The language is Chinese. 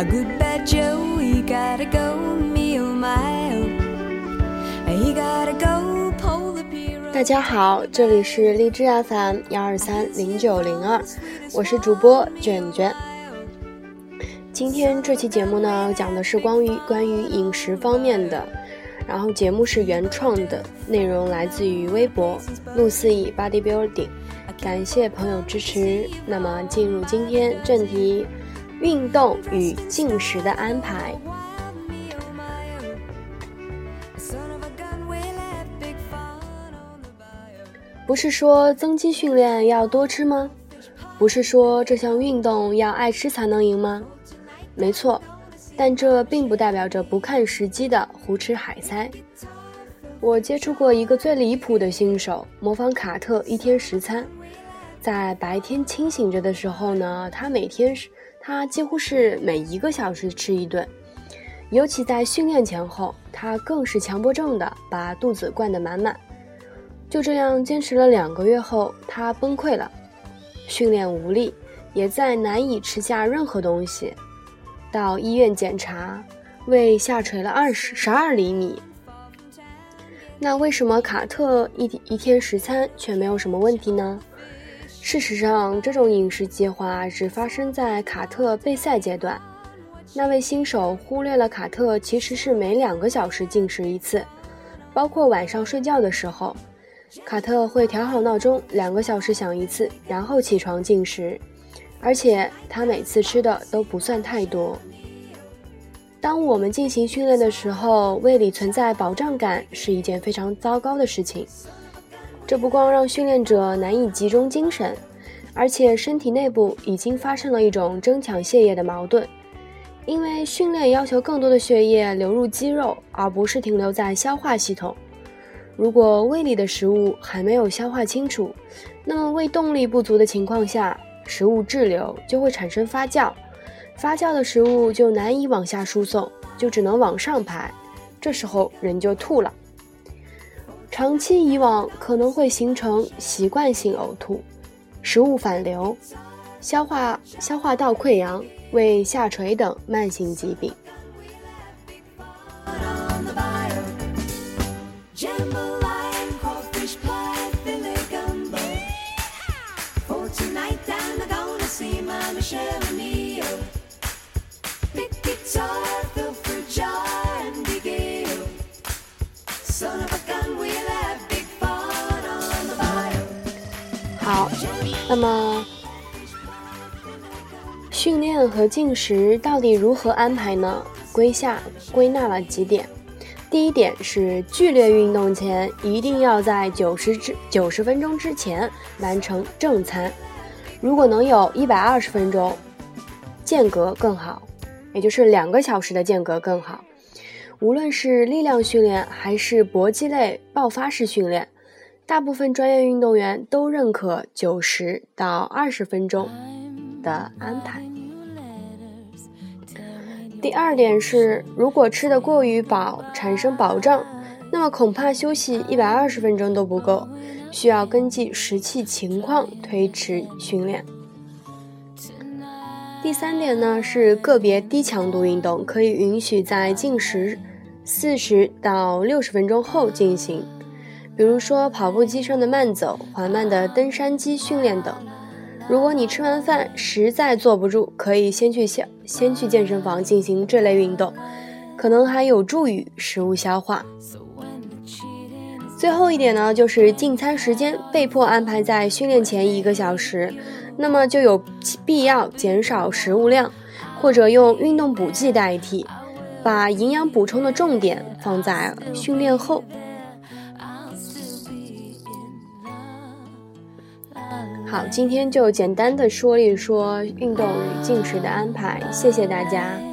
A good bad Joe. He gotta go, me a mile. He gotta go, pull the pier. 大家好，这里是荔枝 FM 幺二三零九零二，我是主播卷卷。今天这期节目呢，讲的是关于关于饮食方面的。然后节目是原创的，内容来自于微博路思以 Body Building，感谢朋友支持。那么进入今天正题。运动与进食的安排。不是说增肌训练要多吃吗？不是说这项运动要爱吃才能赢吗？没错，但这并不代表着不看时机的胡吃海塞。我接触过一个最离谱的新手，模仿卡特一天十餐，在白天清醒着的时候呢，他每天是他几乎是每一个小时吃一顿，尤其在训练前后，他更是强迫症的把肚子灌得满满。就这样坚持了两个月后，他崩溃了，训练无力，也再难以吃下任何东西。到医院检查，胃下垂了二十十二厘米。那为什么卡特一一天十餐却没有什么问题呢？事实上，这种饮食计划只发生在卡特备赛阶段。那位新手忽略了卡特其实是每两个小时进食一次，包括晚上睡觉的时候。卡特会调好闹钟，两个小时响一次，然后起床进食，而且他每次吃的都不算太多。当我们进行训练的时候，胃里存在饱胀感是一件非常糟糕的事情。这不光让训练者难以集中精神，而且身体内部已经发生了一种争抢血液的矛盾，因为训练要求更多的血液流入肌肉，而不是停留在消化系统。如果胃里的食物还没有消化清楚，那么胃动力不足的情况下，食物滞留就会产生发酵，发酵的食物就难以往下输送，就只能往上排，这时候人就吐了。长期以往可能会形成习惯性呕吐、食物反流、消化消化道溃疡、胃下垂等慢性疾病。好，那么训练和进食到底如何安排呢？归下归纳了几点。第一点是剧烈运动前一定要在九十之九十分钟之前完成正餐，如果能有一百二十分钟间隔更好，也就是两个小时的间隔更好。无论是力量训练还是搏击类爆发式训练。大部分专业运动员都认可九十到二十分钟的安排。第二点是，如果吃的过于饱，产生饱胀，那么恐怕休息一百二十分钟都不够，需要根据实际情况推迟训练。第三点呢是，个别低强度运动可以允许在进食四十到六十分钟后进行。比如说跑步机上的慢走、缓慢的登山机训练等。如果你吃完饭实在坐不住，可以先去先先去健身房进行这类运动，可能还有助于食物消化。最后一点呢，就是进餐时间被迫安排在训练前一个小时，那么就有必要减少食物量，或者用运动补剂代替，把营养补充的重点放在训练后。好，今天就简单的说一说运动与进食的安排，谢谢大家。